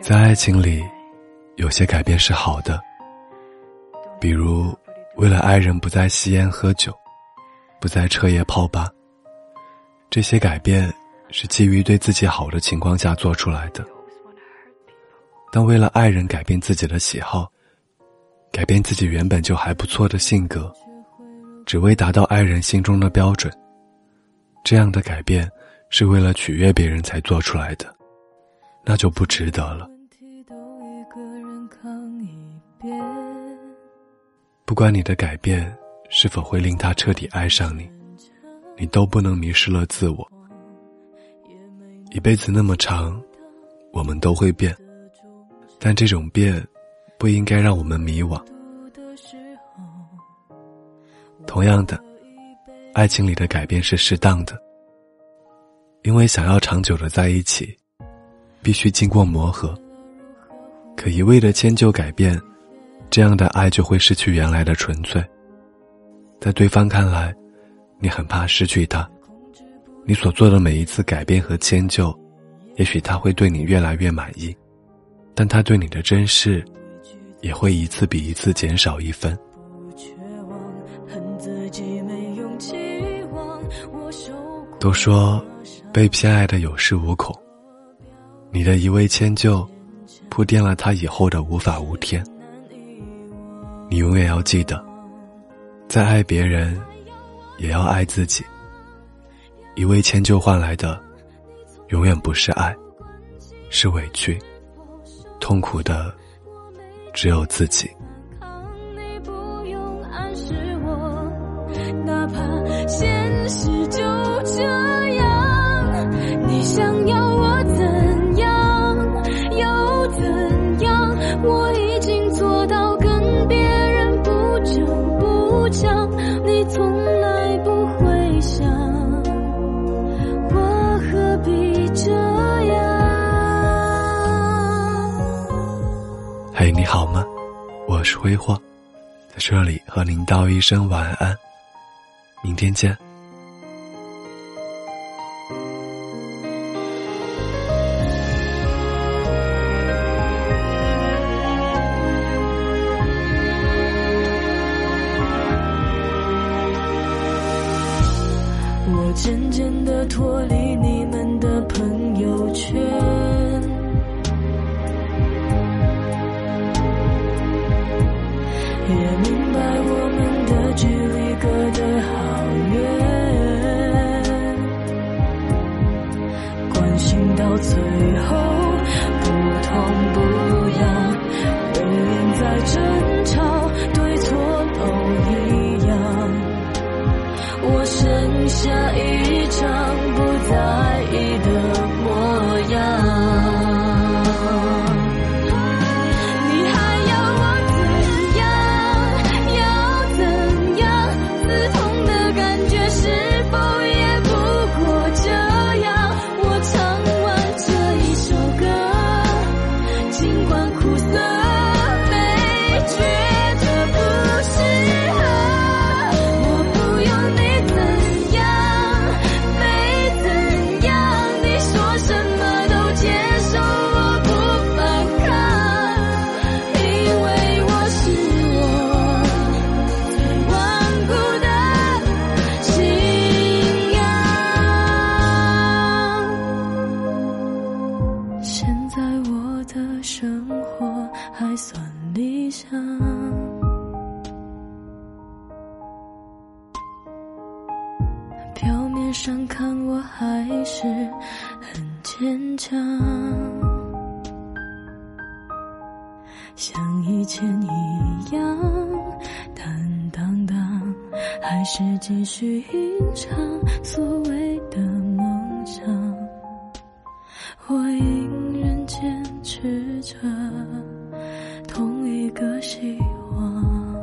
在爱情里，有些改变是好的，比如为了爱人不再吸烟喝酒，不再彻夜泡吧。这些改变是基于对自己好的情况下做出来的。但为了爱人改变自己的喜好，改变自己原本就还不错的性格，只为达到爱人心中的标准，这样的改变是为了取悦别人才做出来的，那就不值得了。不管你的改变是否会令他彻底爱上你，你都不能迷失了自我。一辈子那么长，我们都会变。但这种变，不应该让我们迷惘。同样的，爱情里的改变是适当的，因为想要长久的在一起，必须经过磨合。可一味的迁就改变，这样的爱就会失去原来的纯粹。在对方看来，你很怕失去他，你所做的每一次改变和迁就，也许他会对你越来越满意。但他对你的珍视，也会一次比一次减少一分。都说被偏爱的有恃无恐，你的一味迁就，铺垫了他以后的无法无天。你永远要记得，在爱别人，也要爱自己。一味迁就换来的，永远不是爱，是委屈。痛苦的只有自己。哪怕现实就这嘿，你好吗？我是挥霍，在这里和您道一声晚安，明天见。我渐渐的脱离的生活还算理想。表面上看我还是很坚强，像以前一样坦荡荡，还是继续吟唱所谓的梦想。我应。着同一个希望，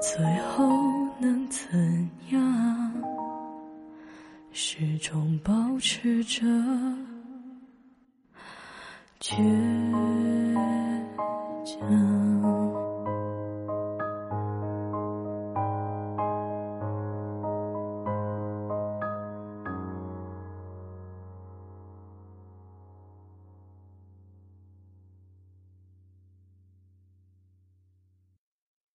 最后。能怎样？始终保持着倔强。